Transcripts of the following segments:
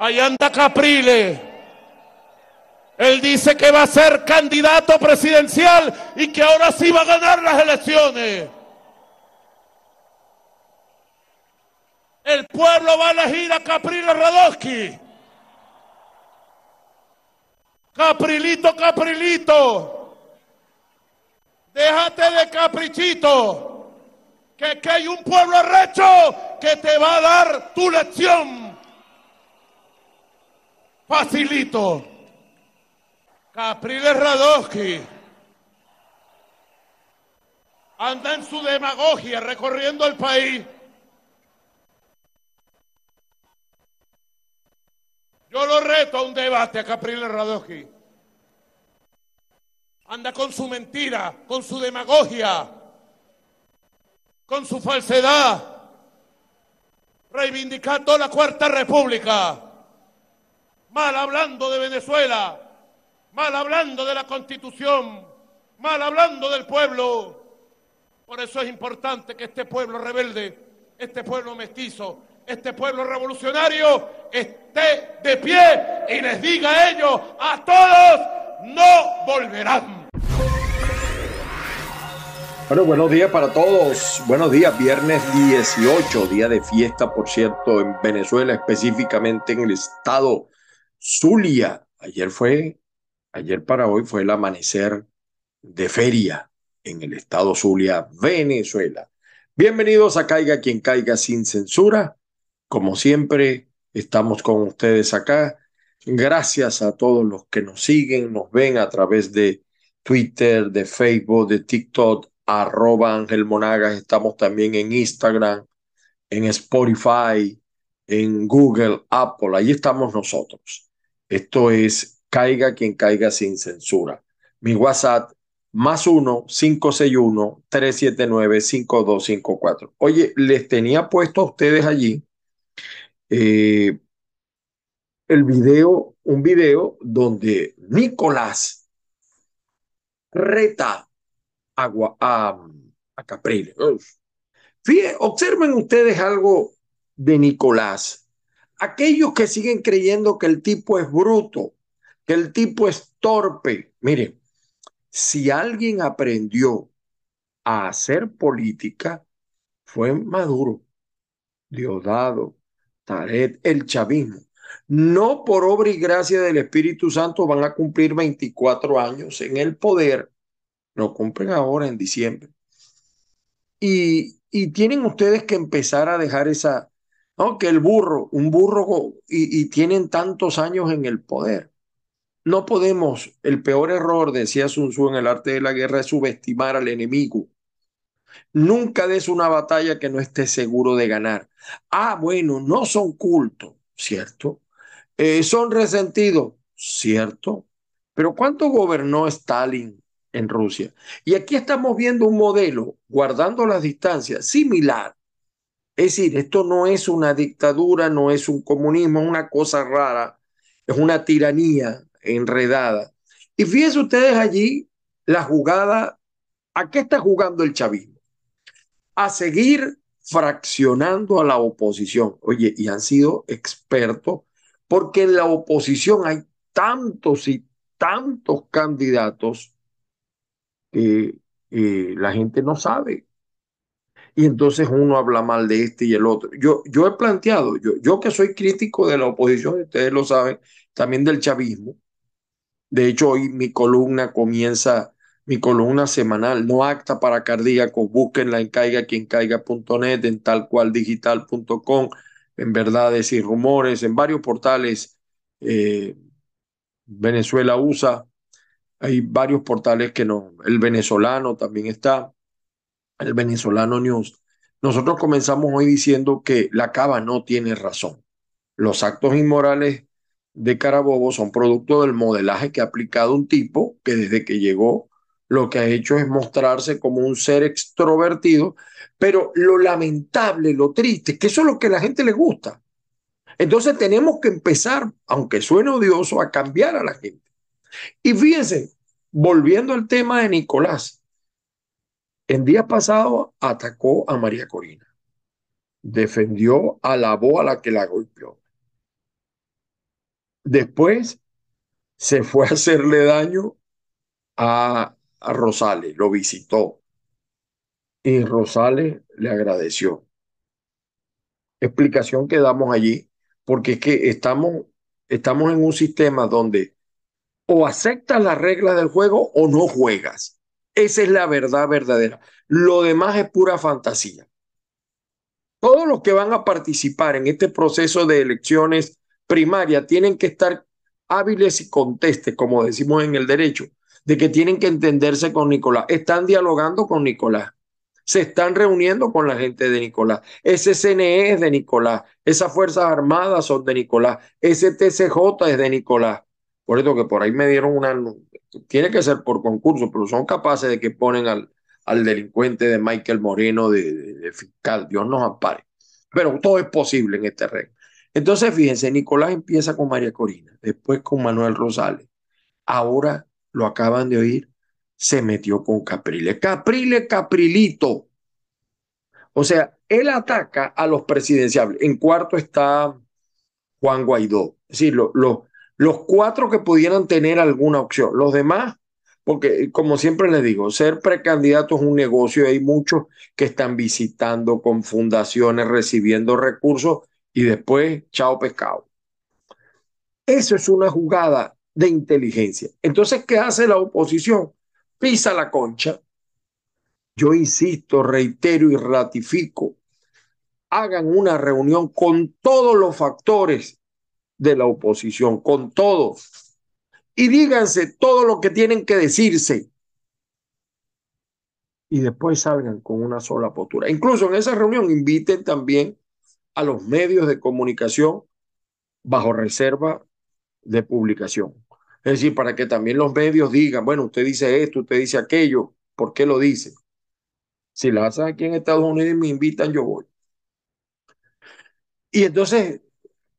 Ahí anda Capriles. Él dice que va a ser candidato presidencial y que ahora sí va a ganar las elecciones. El pueblo va a elegir a Capriles Radowski. Caprilito, Caprilito. Déjate de caprichito. Que, que hay un pueblo arrecho que te va a dar tu lección. Facilito. Capriles Radowski anda en su demagogia recorriendo el país. Yo lo reto a un debate a Capriles Radowski. Anda con su mentira, con su demagogia, con su falsedad, reivindicando la Cuarta República, mal hablando de Venezuela, mal hablando de la Constitución, mal hablando del pueblo. Por eso es importante que este pueblo rebelde, este pueblo mestizo, este pueblo revolucionario esté de pie y les diga a ellos, a todos, no volverán. Bueno, buenos días para todos. Buenos días, viernes 18, día de fiesta, por cierto, en Venezuela, específicamente en el estado Zulia. Ayer fue Ayer para hoy fue el amanecer de feria en el estado Zulia, Venezuela. Bienvenidos a Caiga quien caiga sin censura. Como siempre, estamos con ustedes acá. Gracias a todos los que nos siguen, nos ven a través de Twitter, de Facebook, de TikTok, arroba Ángel Monagas. Estamos también en Instagram, en Spotify, en Google, Apple. Ahí estamos nosotros. Esto es Caiga quien caiga sin censura. Mi WhatsApp más 1-561-379-5254. Oye, les tenía puesto a ustedes allí eh, el video, un video donde Nicolás reta a, a, a Capriles. Fíjense, observen ustedes algo de Nicolás. Aquellos que siguen creyendo que el tipo es bruto, el tipo es torpe. Mire, si alguien aprendió a hacer política, fue Maduro, Diosdado, Taret, el chavismo. No por obra y gracia del Espíritu Santo van a cumplir 24 años en el poder. Lo cumplen ahora en diciembre. Y, y tienen ustedes que empezar a dejar esa, Que el burro, un burro, y, y tienen tantos años en el poder. No podemos, el peor error, decía Sun Tzu en el arte de la guerra, es subestimar al enemigo. Nunca des una batalla que no estés seguro de ganar. Ah, bueno, no son cultos, ¿cierto? Eh, son resentidos, ¿cierto? Pero ¿cuánto gobernó Stalin en Rusia? Y aquí estamos viendo un modelo, guardando las distancias, similar. Es decir, esto no es una dictadura, no es un comunismo, es una cosa rara, es una tiranía enredada. Y fíjense ustedes allí la jugada, ¿a qué está jugando el chavismo? A seguir fraccionando a la oposición. Oye, y han sido expertos porque en la oposición hay tantos y tantos candidatos que la gente no sabe. Y entonces uno habla mal de este y el otro. Yo, yo he planteado, yo, yo que soy crítico de la oposición, ustedes lo saben, también del chavismo, de hecho, hoy mi columna comienza, mi columna semanal, no acta para cardíacos, búsquenla en caiga quien caiga.net, en tal cual digital.com, en verdades y rumores, en varios portales. Eh, Venezuela USA, hay varios portales que no, el venezolano también está, el venezolano news. Nosotros comenzamos hoy diciendo que la cava no tiene razón. Los actos inmorales de Carabobo son producto del modelaje que ha aplicado un tipo que desde que llegó lo que ha hecho es mostrarse como un ser extrovertido, pero lo lamentable, lo triste, que eso es lo que a la gente le gusta. Entonces tenemos que empezar, aunque suene odioso, a cambiar a la gente. Y fíjense, volviendo al tema de Nicolás, el día pasado atacó a María Corina, defendió, alabó a la que la golpeó. Después se fue a hacerle daño a, a Rosales, lo visitó y Rosales le agradeció. Explicación que damos allí, porque es que estamos, estamos en un sistema donde o aceptas las reglas del juego o no juegas. Esa es la verdad verdadera. Lo demás es pura fantasía. Todos los que van a participar en este proceso de elecciones primarias tienen que estar hábiles y contestes, como decimos en el derecho, de que tienen que entenderse con Nicolás. Están dialogando con Nicolás. Se están reuniendo con la gente de Nicolás. Ese CNE es de Nicolás. Esas Fuerzas Armadas son de Nicolás. Ese TCJ es de Nicolás. Por eso que por ahí me dieron una... Tiene que ser por concurso, pero son capaces de que ponen al, al delincuente de Michael Moreno de, fiscal. Dios nos ampare. Pero todo es posible en este reino. Entonces, fíjense, Nicolás empieza con María Corina, después con Manuel Rosales. Ahora lo acaban de oír, se metió con Caprile. Caprile, Caprilito. O sea, él ataca a los presidenciables. En cuarto está Juan Guaidó. Es decir, los cuatro que pudieran tener alguna opción. Los demás, porque como siempre les digo, ser precandidato es un negocio. Hay muchos que están visitando con fundaciones, recibiendo recursos y después, chao pescado. Eso es una jugada de inteligencia. Entonces, ¿qué hace la oposición? Pisa la concha. Yo insisto, reitero y ratifico, hagan una reunión con todos los factores de la oposición, con todos, y díganse todo lo que tienen que decirse. Y después salgan con una sola postura. Incluso en esa reunión inviten también a los medios de comunicación bajo reserva de publicación. Es decir, para que también los medios digan, bueno, usted dice esto, usted dice aquello, ¿por qué lo dice? Si la hacen aquí en Estados Unidos y me invitan, yo voy. Y entonces,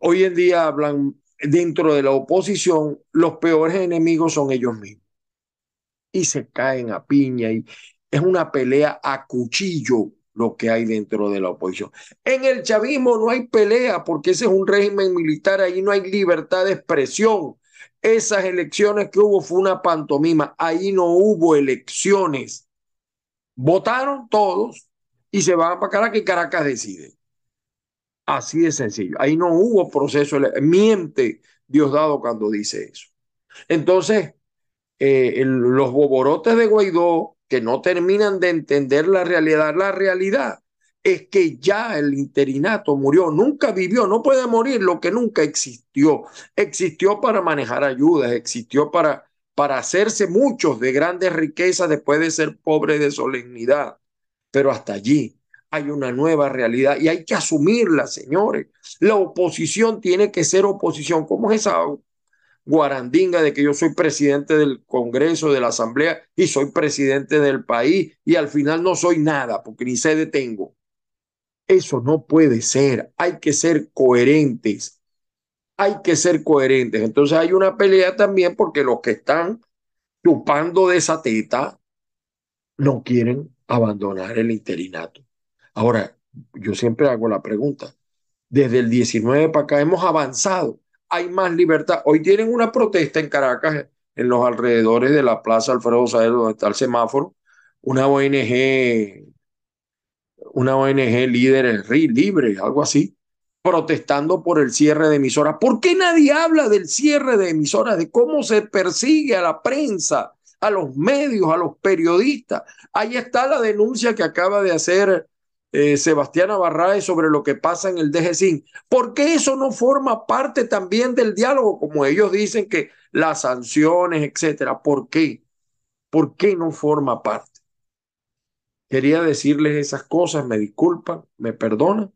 hoy en día hablan dentro de la oposición, los peores enemigos son ellos mismos. Y se caen a piña y es una pelea a cuchillo lo que hay dentro de la oposición. En el chavismo no hay pelea porque ese es un régimen militar, ahí no hay libertad de expresión. Esas elecciones que hubo fue una pantomima, ahí no hubo elecciones. Votaron todos y se van para Caracas y Caracas decide. Así de sencillo. Ahí no hubo proceso. Miente Diosdado cuando dice eso. Entonces, eh, los boborotes de Guaidó que no terminan de entender la realidad. La realidad es que ya el interinato murió, nunca vivió, no puede morir lo que nunca existió. Existió para manejar ayudas, existió para, para hacerse muchos de grandes riquezas después de ser pobre de solemnidad. Pero hasta allí hay una nueva realidad y hay que asumirla, señores. La oposición tiene que ser oposición. ¿Cómo es esa guarandinga de que yo soy presidente del Congreso, de la Asamblea y soy presidente del país y al final no soy nada porque ni se detengo. Eso no puede ser. Hay que ser coherentes. Hay que ser coherentes. Entonces hay una pelea también porque los que están chupando de esa teta no quieren abandonar el interinato. Ahora, yo siempre hago la pregunta. Desde el 19 para acá hemos avanzado hay más libertad. Hoy tienen una protesta en Caracas, en los alrededores de la Plaza Alfredo Saez, donde está el semáforo, una ONG, una ONG líder libre, algo así, protestando por el cierre de emisoras. ¿Por qué nadie habla del cierre de emisoras, de cómo se persigue a la prensa, a los medios, a los periodistas? Ahí está la denuncia que acaba de hacer eh, Sebastián Abarrae sobre lo que pasa en el DGCIN. ¿Por qué eso no forma parte también del diálogo? Como ellos dicen que las sanciones, etcétera. ¿Por qué? ¿Por qué no forma parte? Quería decirles esas cosas, me disculpan, me perdonan.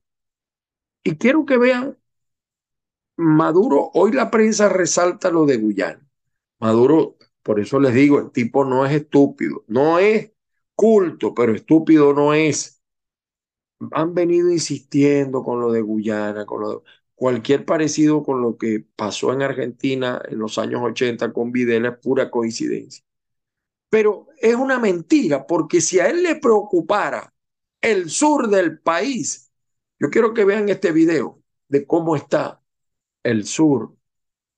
Y quiero que vean, Maduro, hoy la prensa resalta lo de Guyana. Maduro, por eso les digo, el tipo no es estúpido, no es culto, pero estúpido no es han venido insistiendo con lo de Guyana, con lo cualquier parecido con lo que pasó en Argentina en los años 80 con Videla es pura coincidencia. Pero es una mentira, porque si a él le preocupara el sur del país, yo quiero que vean este video de cómo está el sur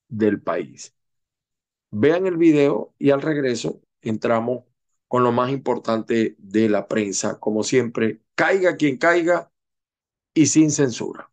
del país. Vean el video y al regreso entramos con lo más importante de la prensa, como siempre, caiga quien caiga y sin censura.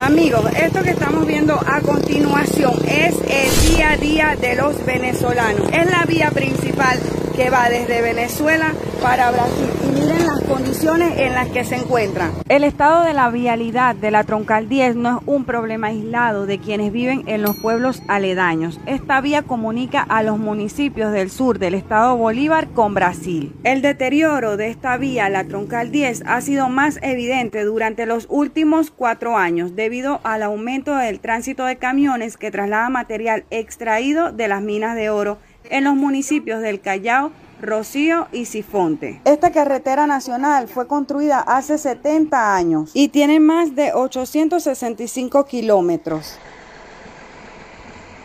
Amigos, esto que estamos viendo a continuación es el día a día de los venezolanos. Es la vía principal que va desde Venezuela para Brasil. Las condiciones en las que se encuentran. El estado de la vialidad de la Troncal 10 no es un problema aislado de quienes viven en los pueblos aledaños. Esta vía comunica a los municipios del sur del estado Bolívar con Brasil. El deterioro de esta vía, la Troncal 10, ha sido más evidente durante los últimos cuatro años debido al aumento del tránsito de camiones que traslada material extraído de las minas de oro en los municipios del Callao, Rocío y Sifonte. Esta carretera nacional fue construida hace 70 años y tiene más de 865 kilómetros.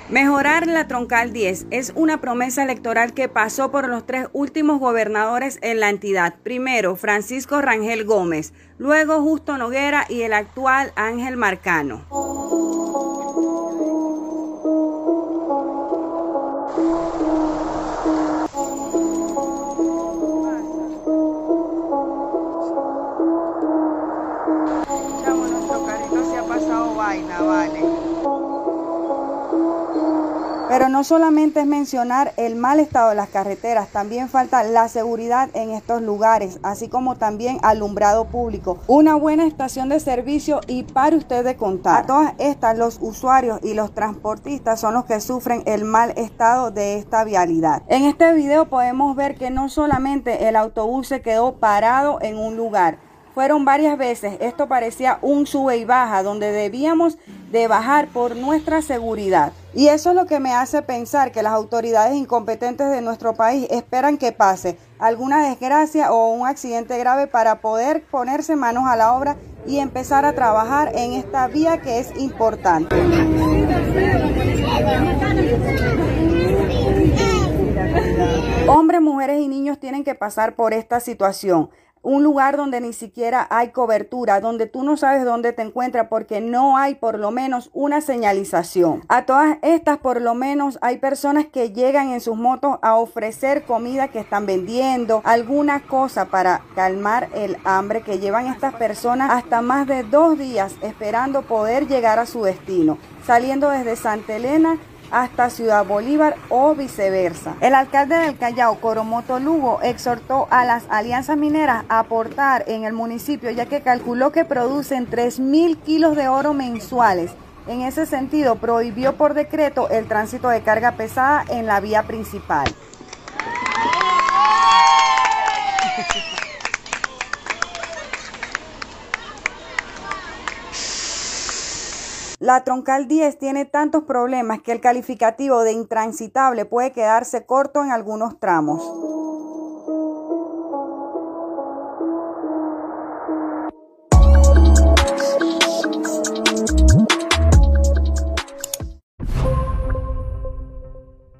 Mejorar la troncal 10 es una promesa electoral que pasó por los tres últimos gobernadores en la entidad. Primero, Francisco Rangel Gómez, luego Justo Noguera y el actual Ángel Marcano. No solamente es mencionar el mal estado de las carreteras, también falta la seguridad en estos lugares, así como también alumbrado público, una buena estación de servicio y para usted de contar. A todas estas, los usuarios y los transportistas son los que sufren el mal estado de esta vialidad. En este video podemos ver que no solamente el autobús se quedó parado en un lugar, fueron varias veces. Esto parecía un sube y baja donde debíamos de bajar por nuestra seguridad. Y eso es lo que me hace pensar que las autoridades incompetentes de nuestro país esperan que pase alguna desgracia o un accidente grave para poder ponerse manos a la obra y empezar a trabajar en esta vía que es importante. Hombres, mujeres y niños tienen que pasar por esta situación un lugar donde ni siquiera hay cobertura, donde tú no sabes dónde te encuentras porque no hay por lo menos una señalización. A todas estas por lo menos hay personas que llegan en sus motos a ofrecer comida que están vendiendo, alguna cosa para calmar el hambre que llevan estas personas hasta más de dos días esperando poder llegar a su destino, saliendo desde Santa Elena hasta Ciudad Bolívar o viceversa. El alcalde del Callao, Coromoto Lugo, exhortó a las alianzas mineras a aportar en el municipio ya que calculó que producen 3 mil kilos de oro mensuales. En ese sentido, prohibió por decreto el tránsito de carga pesada en la vía principal. La troncal 10 tiene tantos problemas que el calificativo de intransitable puede quedarse corto en algunos tramos.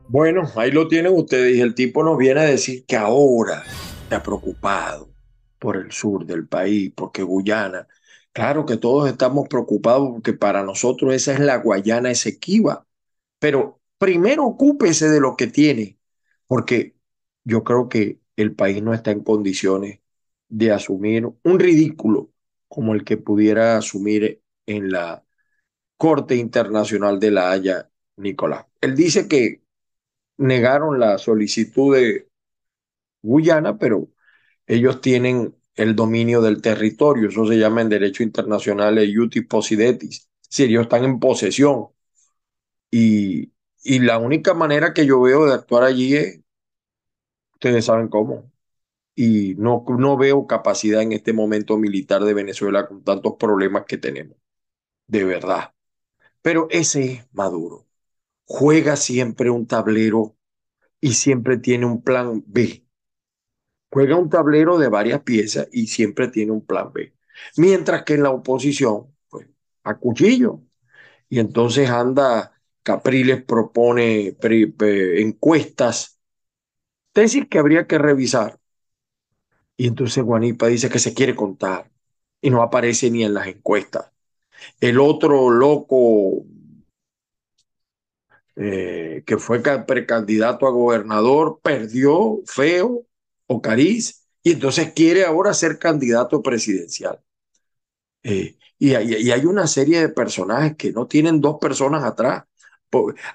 Bueno, ahí lo tienen ustedes el tipo nos viene a decir que ahora está preocupado por el sur del país, porque Guyana Claro que todos estamos preocupados porque para nosotros esa es la Guayana Esequiba, pero primero ocúpese de lo que tiene, porque yo creo que el país no está en condiciones de asumir un ridículo como el que pudiera asumir en la Corte Internacional de la Haya Nicolás. Él dice que negaron la solicitud de Guyana, pero ellos tienen el dominio del territorio. Eso se llama en derecho internacional el iutis possidetis. Si ellos están en posesión. Y, y la única manera que yo veo de actuar allí es, ustedes saben cómo. Y no, no veo capacidad en este momento militar de Venezuela con tantos problemas que tenemos. De verdad. Pero ese es Maduro. Juega siempre un tablero y siempre tiene un plan B juega un tablero de varias piezas y siempre tiene un plan B. Mientras que en la oposición, pues, a cuchillo. Y entonces anda, Capriles propone encuestas, tesis que habría que revisar. Y entonces Guanipa dice que se quiere contar y no aparece ni en las encuestas. El otro loco eh, que fue precandidato a gobernador, perdió feo o cariz, y entonces quiere ahora ser candidato presidencial. Eh, y, hay, una serie de personajes que no tienen dos personas atrás.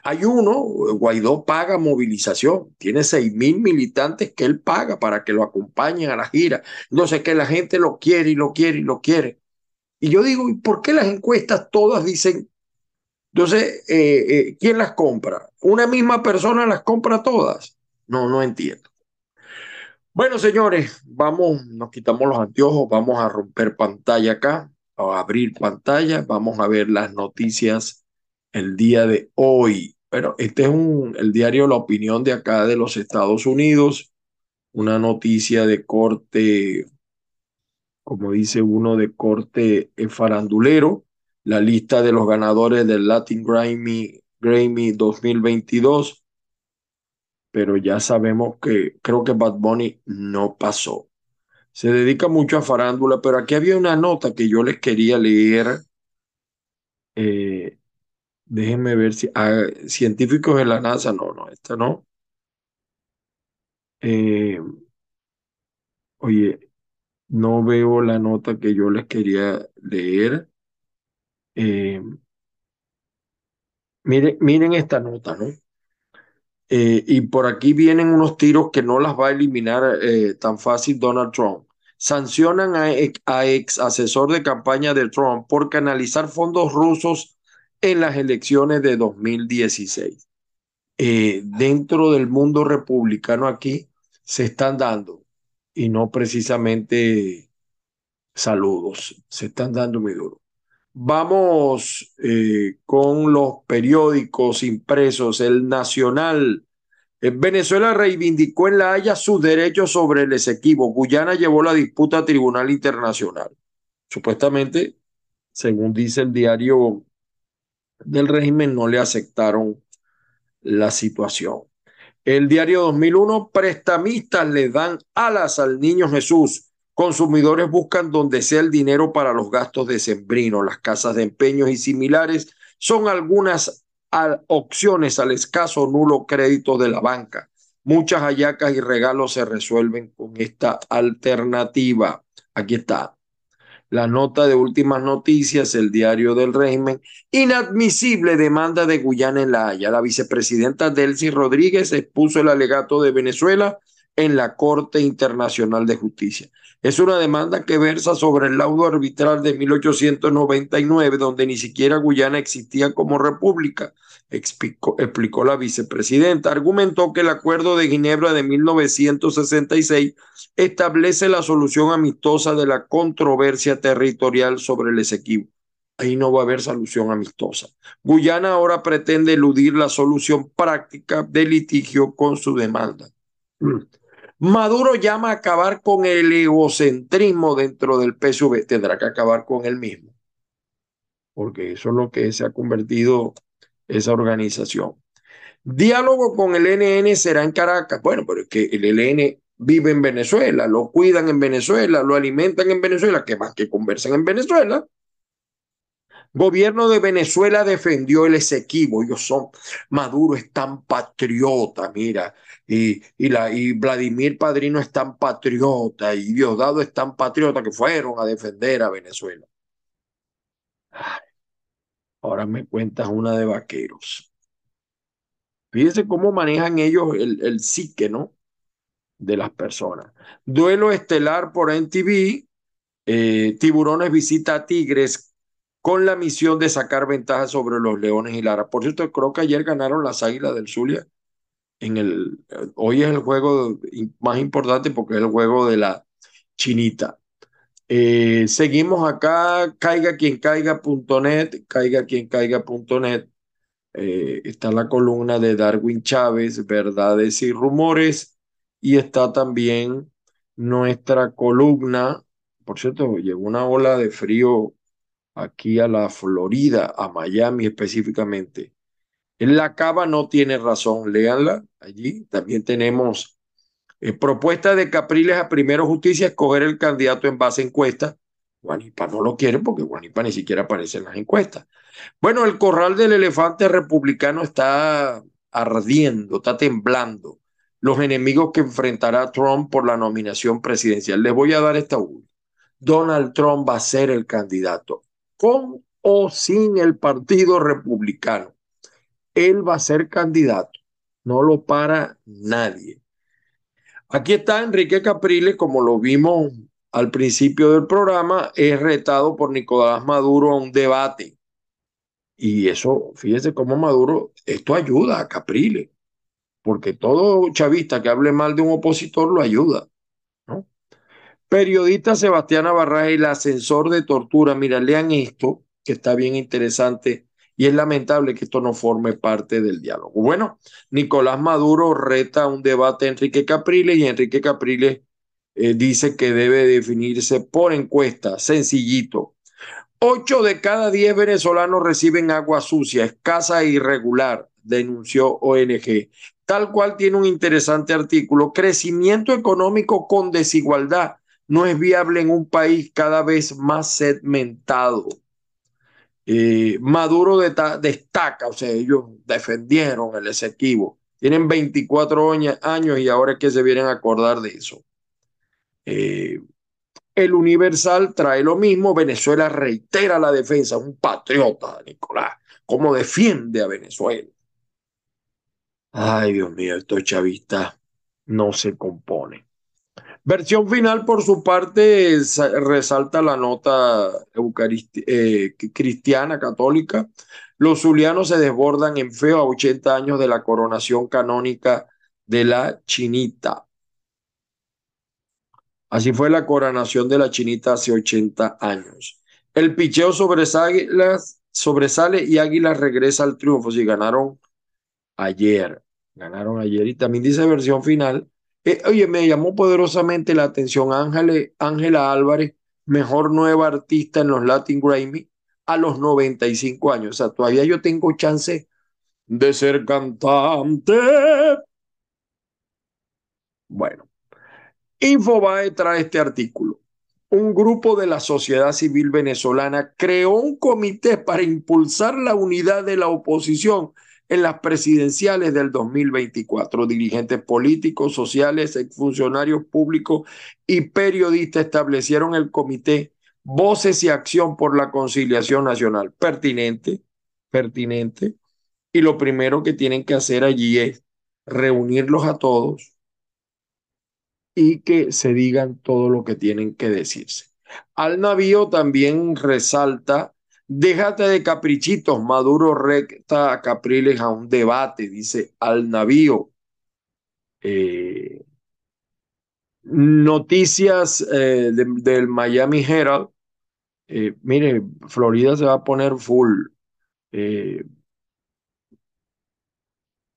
Hay uno, Guaidó paga movilización, tiene seis mil militantes que él paga para que lo acompañen a la gira. Entonces que la gente lo quiere y lo quiere y lo quiere. Y yo digo, ¿y por qué las encuestas todas dicen? Entonces, eh, eh, ¿quién las compra? ¿Una misma persona las compra todas? No, no entiendo. Bueno, señores, vamos, nos quitamos los anteojos, vamos a romper pantalla acá, a abrir pantalla, vamos a ver las noticias el día de hoy. Bueno, este es un, el diario La Opinión de acá de los Estados Unidos, una noticia de corte, como dice uno, de corte farandulero, la lista de los ganadores del Latin Grammy, Grammy 2022 pero ya sabemos que creo que Bad Bunny no pasó. Se dedica mucho a farándula, pero aquí había una nota que yo les quería leer. Eh, déjenme ver si ah, científicos de la NASA, no, no, esta no. Eh, oye, no veo la nota que yo les quería leer. Eh, miren, miren esta nota, ¿no? Eh, y por aquí vienen unos tiros que no las va a eliminar eh, tan fácil Donald Trump. Sancionan a, ex asesor de campaña de Trump por canalizar fondos rusos en las elecciones de 2016. Eh, dentro del mundo republicano aquí se están dando, y no precisamente saludos, se están dando muy duro. Vamos eh, con los periódicos impresos. El Nacional. Eh, Venezuela reivindicó en La Haya sus derechos sobre el Esequibo. Guyana llevó la disputa a Tribunal Internacional. Supuestamente, según dice el diario del régimen, no le aceptaron la situación. El diario 2001, prestamistas le dan alas al niño Jesús. Consumidores buscan donde sea el dinero para los gastos de sembrino. Las casas de empeños y similares son algunas opciones al escaso o nulo crédito de la banca. Muchas hallacas y regalos se resuelven con esta alternativa. Aquí está. La nota de últimas noticias, el diario del régimen. Inadmisible demanda de Guyana en La Haya. La vicepresidenta Delcy Rodríguez expuso el alegato de Venezuela en la Corte Internacional de Justicia. Es una demanda que versa sobre el laudo arbitral de 1899, donde ni siquiera Guyana existía como república, explicó, la vicepresidenta. Argumentó que el Acuerdo de Ginebra de 1966 establece la solución amistosa de la controversia territorial sobre el Esequibo. Ahí no va a haber solución amistosa. Guyana ahora pretende eludir la solución práctica del litigio con su demanda. Maduro llama a acabar con el egocentrismo dentro del PSV. Tendrá que acabar con él mismo, porque eso es lo que se ha convertido esa organización. Diálogo con el NN será en Caracas. Bueno, pero es que el LN vive en Venezuela, lo cuidan en Venezuela, lo alimentan en Venezuela, que más que conversan en Venezuela. Gobierno de Venezuela defendió el Esequibo. Ellos son, Maduro es tan patriota, mira, y, y, la, y Vladimir Padrino es tan patriota, y Diosdado es tan patriota que fueron a defender a Venezuela. ahora me cuentas una de vaqueros. Fíjense cómo manejan ellos el, el psique, ¿no? De las personas. Duelo estelar por NTV. Eh, tiburones visita a Tigres con la misión de sacar ventaja sobre los Leones y Lara. Por cierto, creo que ayer ganaron las Águilas del Zulia. En el, hoy es el juego más importante porque es el juego de la chinita. Eh, seguimos acá, caiga quien caiga.net, caiga quien caiga.net. Eh, está la columna de Darwin Chávez, verdades y rumores, y está también nuestra columna. Por cierto, llegó una ola de frío aquí a la Florida, a Miami específicamente. En la Cava no tiene razón, léanla allí. También tenemos eh, propuesta de Capriles a Primero Justicia, escoger el candidato en base a encuesta. Guanipa no lo quiere porque Guanipa ni siquiera aparece en las encuestas. Bueno, el corral del elefante republicano está ardiendo, está temblando. Los enemigos que enfrentará Trump por la nominación presidencial. Les voy a dar esta última. Donald Trump va a ser el candidato, con o sin el Partido Republicano. Él va a ser candidato, no lo para nadie. Aquí está Enrique Capriles, como lo vimos al principio del programa, es retado por Nicolás Maduro a un debate. Y eso, fíjese cómo Maduro, esto ayuda a Capriles, porque todo chavista que hable mal de un opositor lo ayuda. Periodista Sebastián Navarra, el ascensor de tortura. Mira, lean esto, que está bien interesante y es lamentable que esto no forme parte del diálogo. Bueno, Nicolás Maduro reta un debate a Enrique Capriles y Enrique Capriles eh, dice que debe definirse por encuesta, sencillito. Ocho de cada diez venezolanos reciben agua sucia, escasa e irregular, denunció ONG. Tal cual tiene un interesante artículo, crecimiento económico con desigualdad no es viable en un país cada vez más segmentado. Eh, Maduro destaca, o sea, ellos defendieron el Esequibo. Tienen 24 años y ahora es que se vienen a acordar de eso. Eh, el Universal trae lo mismo. Venezuela reitera la defensa. Un patriota, Nicolás. ¿Cómo defiende a Venezuela? Ay, Dios mío, estos chavistas no se componen. Versión final, por su parte, resalta la nota eh, cristiana católica. Los zulianos se desbordan en feo a 80 años de la coronación canónica de la chinita. Así fue la coronación de la chinita hace 80 años. El picheo sobresale, y Águilas regresa al triunfo. Si ganaron ayer, ganaron ayer. Y también dice versión final eh, oye, me llamó poderosamente la atención Ángela Álvarez, mejor nueva artista en los Latin Grammy a los 95 años. O sea, todavía yo tengo chance de ser cantante. Bueno, Infobae trae este artículo. Un grupo de la sociedad civil venezolana creó un comité para impulsar la unidad de la oposición en las presidenciales del 2024. Dirigentes políticos, sociales, exfuncionarios públicos y periodistas establecieron el comité Voces y Acción por la Conciliación Nacional. Pertinente, pertinente. Y lo primero que tienen que hacer allí es reunirlos a todos y que se digan todo lo que tienen que decirse. Al navío también resalta Déjate de caprichitos, Maduro recta a Capriles a un debate, dice al navío. Eh, noticias eh, del Miami Herald. Eh, mire, Florida se va a poner full.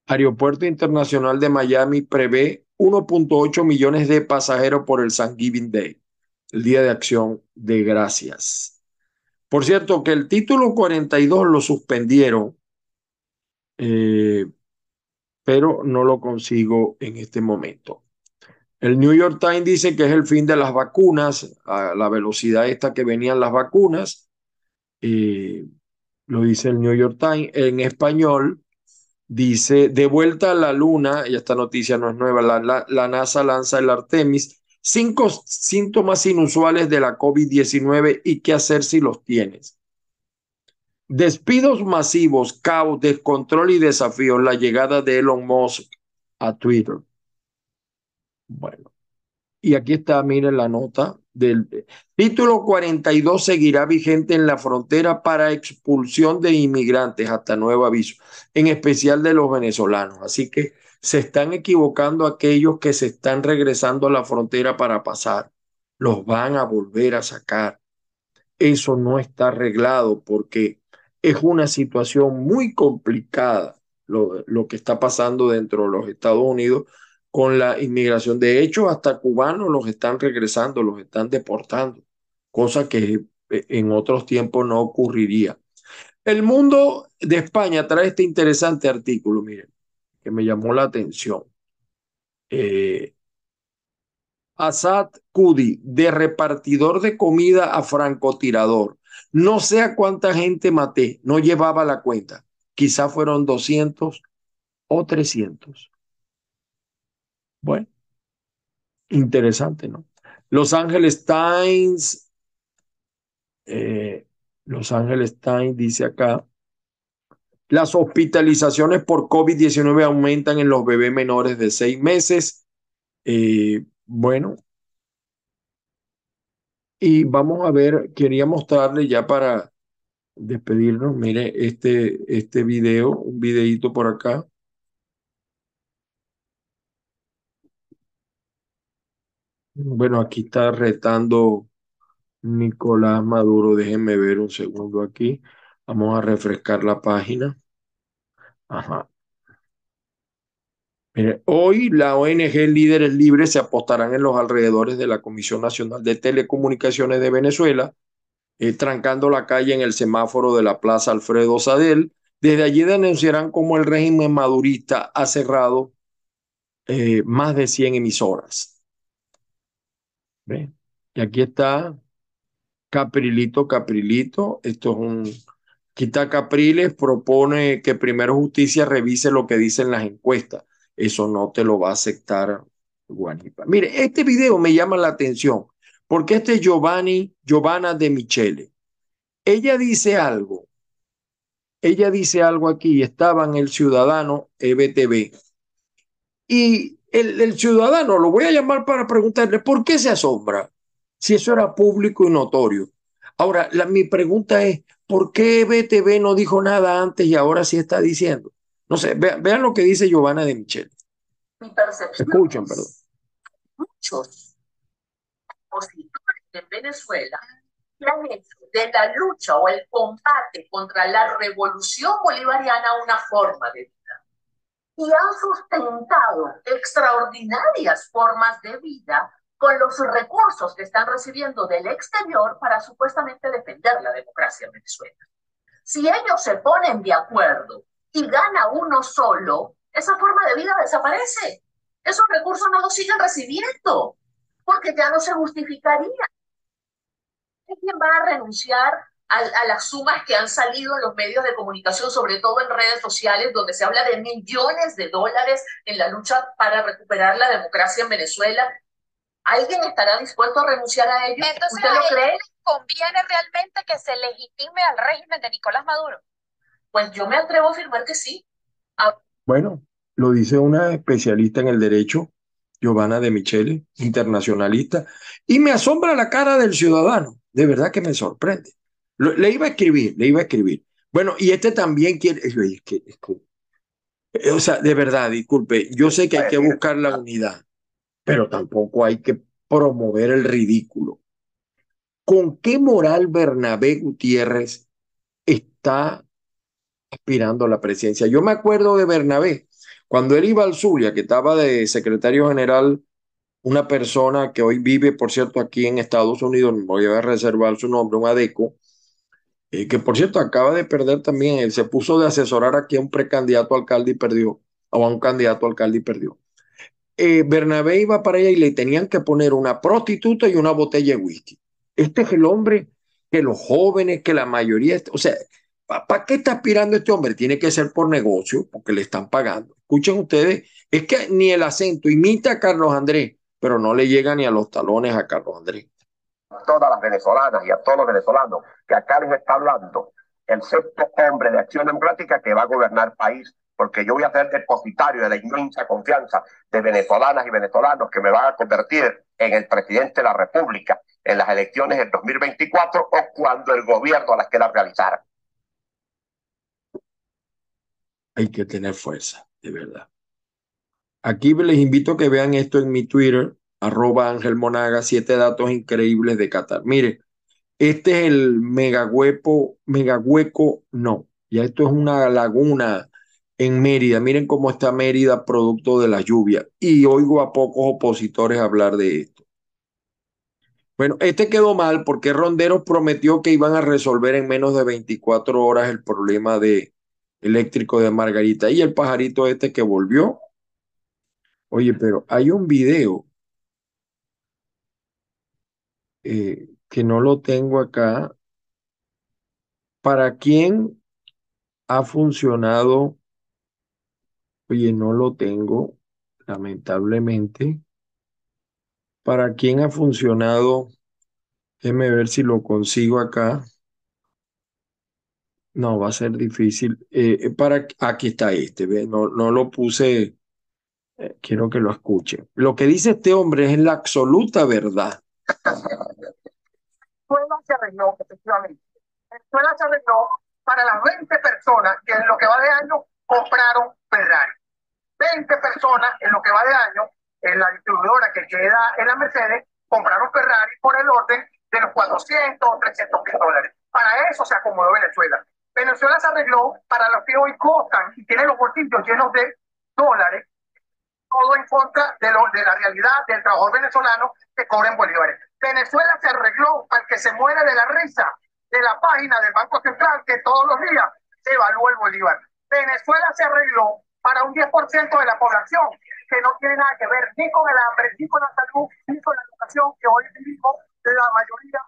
Aeropuerto Internacional de Miami prevé 1.8 millones de pasajeros por el Thanksgiving Day, el Día de Acción de Gracias. Por cierto, que el título 42 lo suspendieron, eh, pero no lo consigo en este momento. El New York Times dice que es el fin de las vacunas, a la velocidad esta que venían las vacunas. Lo dice el New York Times. En español dice, de vuelta a la luna, y esta noticia no es nueva, la, la NASA lanza el Artemis Cinco síntomas inusuales de la COVID-19 y qué hacer si los tienes. Despidos masivos, caos, descontrol y desafíos. La llegada de Elon Musk a Twitter. Bueno, y aquí está, miren la nota del título 42 seguirá vigente en la frontera para expulsión de inmigrantes hasta nuevo aviso, en especial de los venezolanos. Así que se están equivocando aquellos que se están regresando a la frontera para pasar. Los van a volver a sacar. Eso no está arreglado porque es una situación muy complicada lo, lo que está pasando dentro de los Estados Unidos con la inmigración. De hecho, hasta cubanos los están regresando, los están deportando, cosa que eh, en otros tiempos no ocurriría. El mundo de España trae este interesante artículo, miren que me llamó la atención. Eh, Asad Kudi, de repartidor de comida a francotirador. No sé a cuánta gente maté, no llevaba la cuenta. Quizá fueron 200 o 300. Bueno, interesante, ¿no? Los Ángeles Times, eh, Los Ángeles Times dice acá, las hospitalizaciones por COVID-19 aumentan en los bebés menores de seis meses. Eh, bueno, y vamos a ver, quería mostrarle ya para despedirnos, mire este, este video, un videito por acá. Bueno, aquí está retando Nicolás Maduro. Déjenme ver un segundo aquí. Vamos a refrescar la página. Ajá. Mire, hoy la ONG Líderes Libres se apostarán en los alrededores de la Comisión Nacional de Telecomunicaciones de Venezuela, eh, trancando la calle en el semáforo de la Plaza Alfredo Sadel. Desde allí denunciarán cómo el régimen madurista ha cerrado eh, más de 100 emisoras. Y aquí está Caprilito, Caprilito. Esto es un... Quita Capriles propone que primero justicia revise lo que dicen las encuestas. Eso no te lo va a aceptar Guanipa. Mire, este video me llama la atención porque este es Giovanni, Giovanna de Michele. Ella dice algo. Ella dice algo aquí. Estaba en el Ciudadano EBTV. Y el, ciudadano, lo voy a llamar para preguntarle, ¿por qué se asombra? Si eso era público y notorio. Ahora, la, mi pregunta es, ¿por qué BTV no dijo nada antes y ahora sí está diciendo? No sé, vean, lo que dice Giovanna de Michel. Mi percepción Escuchen, perdón. Muchos opositores en Venezuela han hecho de la lucha o el combate contra la revolución bolivariana una forma de y han sustentado extraordinarias formas de vida con los recursos que están recibiendo del exterior para supuestamente defender la democracia en Venezuela. Si ellos se ponen de acuerdo y gana uno solo, esa forma de vida desaparece. Esos recursos no los siguen recibiendo porque ya no se justificaría. ¿Quién va a renunciar a, las sumas que han salido en los medios de comunicación, sobre todo en redes sociales, donde se habla de millones de dólares en la lucha para recuperar la democracia en Venezuela. ¿Alguien estará dispuesto a renunciar a ello? Entonces, ¿Usted lo cree? ¿Conviene realmente que se legitime al régimen de Nicolás Maduro? Pues yo me atrevo a afirmar que sí. Bueno, lo dice una especialista en el derecho, Giovanna de Michele, internacionalista, y me asombra la cara del ciudadano, de verdad que me sorprende. Le iba a escribir, le iba a escribir. Bueno, y este también quiere, es que, eh, o sea, de verdad, disculpe, yo sé que hay que buscar la unidad, pero tampoco hay que promover el ridículo. ¿Con qué moral Bernabé Gutiérrez está aspirando a la presidencia? Yo me acuerdo de Bernabé, cuando él iba al Zulia, que estaba de secretario general, una persona que hoy vive, por cierto, aquí en Estados Unidos, voy a reservar su nombre, un adeco, eh, que por cierto acaba de perder también, él se puso de asesorar aquí a un precandidato alcalde y perdió, o a un candidato alcalde y perdió. Eh, Bernabé iba para allá y le tenían que poner una prostituta y una botella de whisky. Este es el hombre que los jóvenes, que la mayoría, o sea, ¿para qué está aspirando este hombre? Tiene que ser por negocio, porque le están pagando. Escuchen ustedes, es que ni el acento imita a Carlos Andrés, pero no le llega ni a los talones a Carlos Andrés a todas las venezolanas y a todos los venezolanos que acá les está hablando el sexto hombre de acción democrática que va a gobernar país, porque yo voy a ser depositario de la inmensa confianza de venezolanas y venezolanos que me van a convertir en el presidente de la República en las elecciones del 2024 o cuando el gobierno las quiera realizar. Hay que tener fuerza, de verdad. Aquí les invito a que vean esto en mi Twitter, arroba Ángel Monaga, siete datos increíbles de Qatar. Mire, este es el megahueco, megahueco, no, ya esto es una laguna en Mérida. Miren cómo está Mérida producto de la lluvia. Y oigo a pocos opositores hablar de esto. Bueno, este quedó mal porque Ronderos prometió que iban a resolver en menos de 24 horas el problema de eléctrico de Margarita. Y el pajarito este que volvió. Oye, pero hay un video eh, que no lo tengo acá. ¿Para quién ha funcionado? Oye, no lo tengo, lamentablemente. ¿Para quién ha funcionado? Déjeme ver si lo consigo acá. No, va a ser difícil. Eh, eh, para, aquí está este, No, no lo puse, eh, quiero que lo escuche. Lo que dice este hombre es la absoluta verdad. Venezuela se arregló, efectivamente. Venezuela se arregló para las 20 personas que en lo que va de año compraron Ferrari. 20 personas en lo que va de año en la distribuidora que queda en la Mercedes compraron Ferrari por el orden de los 400 o 300 mil dólares. Para eso se acomodó Venezuela. Venezuela se arregló para los que hoy costan y tienen los bolsillos llenos de dólares, todo en contra de, lo, de la realidad del trabajador venezolano que cobra en bolívares. Venezuela se arregló para que se muera de la risa de la página del Banco Central que todos los días se evalúa el bolívar. Venezuela se arregló para un 10% de la población que no tiene nada que ver ni con el hambre, ni con la salud, ni con la educación que hoy vivimos la mayoría,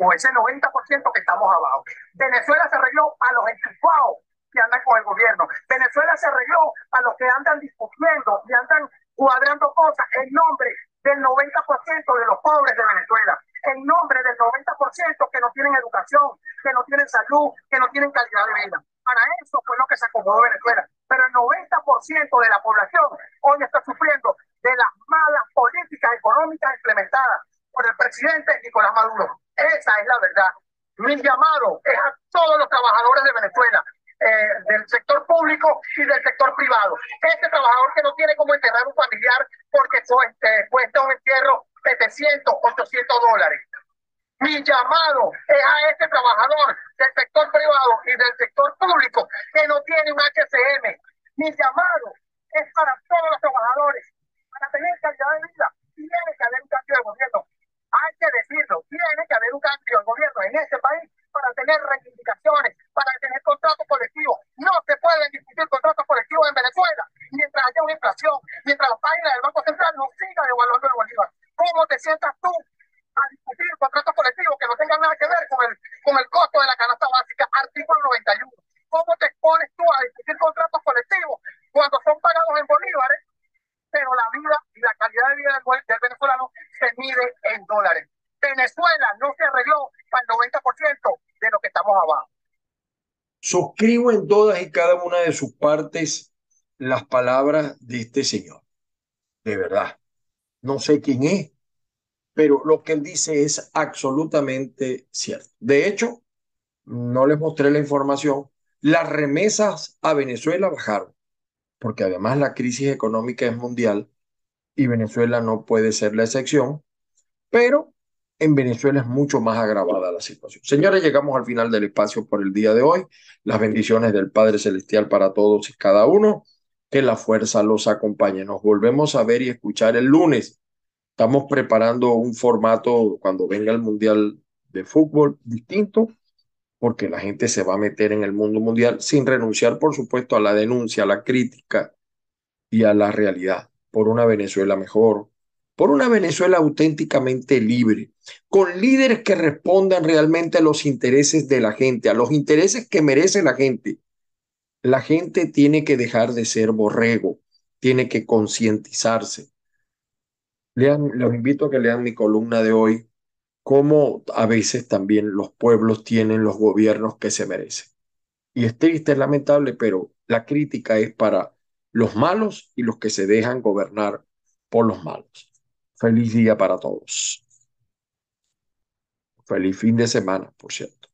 o, ese 90% que estamos abajo. Venezuela se arregló a los enchufados que andan con el gobierno. Venezuela se arregló a los que andan discutiendo y andan cuadrando cosas en nombre del 90% de los pobres de Venezuela, en nombre del 90% que no tienen educación, que no tienen salud, que no tienen calidad de vida. Para eso fue lo que se acomodó Venezuela. Pero el 90% de la población hoy está sufriendo de las malas políticas económicas implementadas por el presidente Nicolás Maduro. Esa es la verdad. Mi llamado es a todos los trabajadores de Venezuela, eh, del sector público y del sector privado. Este trabajador que no tiene cómo enterrar un familiar porque este, cuesta un entierro 700, 800 dólares. Mi llamado es a este trabajador del sector privado y del sector público que no tiene un HCM. Mi llamado es para todos los trabajadores, para tener calidad de vida. Tiene que haber un cambio de gobierno hay que decirlo, tiene que haber un cambio de gobierno en este país para tener reivindicaciones, para tener contratos colectivos. No se pueden discutir contratos colectivos en Venezuela mientras haya una inflación, mientras la página del Banco Central no siga devaluando el Bolívar. ¿Cómo te sientas tú a discutir contratos colectivos que no tengan nada que ver con el, con el costo de la canasta básica? Artículo 91. ¿Cómo te expones tú a discutir contratos colectivos cuando son pagados en bolívares pero la vida y la calidad de vida del, venezolano se mide en dólares. Venezuela no se arregló para el 90% de lo que estamos abajo. Suscribo en todas y cada una de sus partes las palabras de este señor. De verdad. No sé quién es, pero lo que él dice es absolutamente cierto. De hecho, no les mostré la información. Las remesas a Venezuela bajaron porque además la crisis económica es mundial y Venezuela no puede ser la excepción, pero en Venezuela es mucho más agravada la situación. Señores, llegamos al final del espacio por el día de hoy. Las bendiciones del Padre Celestial para todos y cada uno. Que la fuerza los acompañe. Nos volvemos a ver y escuchar el lunes. Estamos preparando un formato cuando venga el Mundial de Fútbol distinto porque la gente se va a meter en el mundo mundial sin renunciar, por supuesto, a la denuncia, a la crítica y a la realidad, por una Venezuela mejor, por una Venezuela auténticamente libre, con líderes que respondan realmente a los intereses de la gente, a los intereses que merece la gente. La gente tiene que dejar de ser borrego, tiene que concientizarse. Lean, los invito a que lean mi columna de hoy, cómo a veces también los pueblos tienen los gobiernos que se merecen. Y es triste, es lamentable, pero la crítica es para los malos y los que se dejan gobernar por los malos. Feliz día para todos. Feliz fin de semana, por cierto.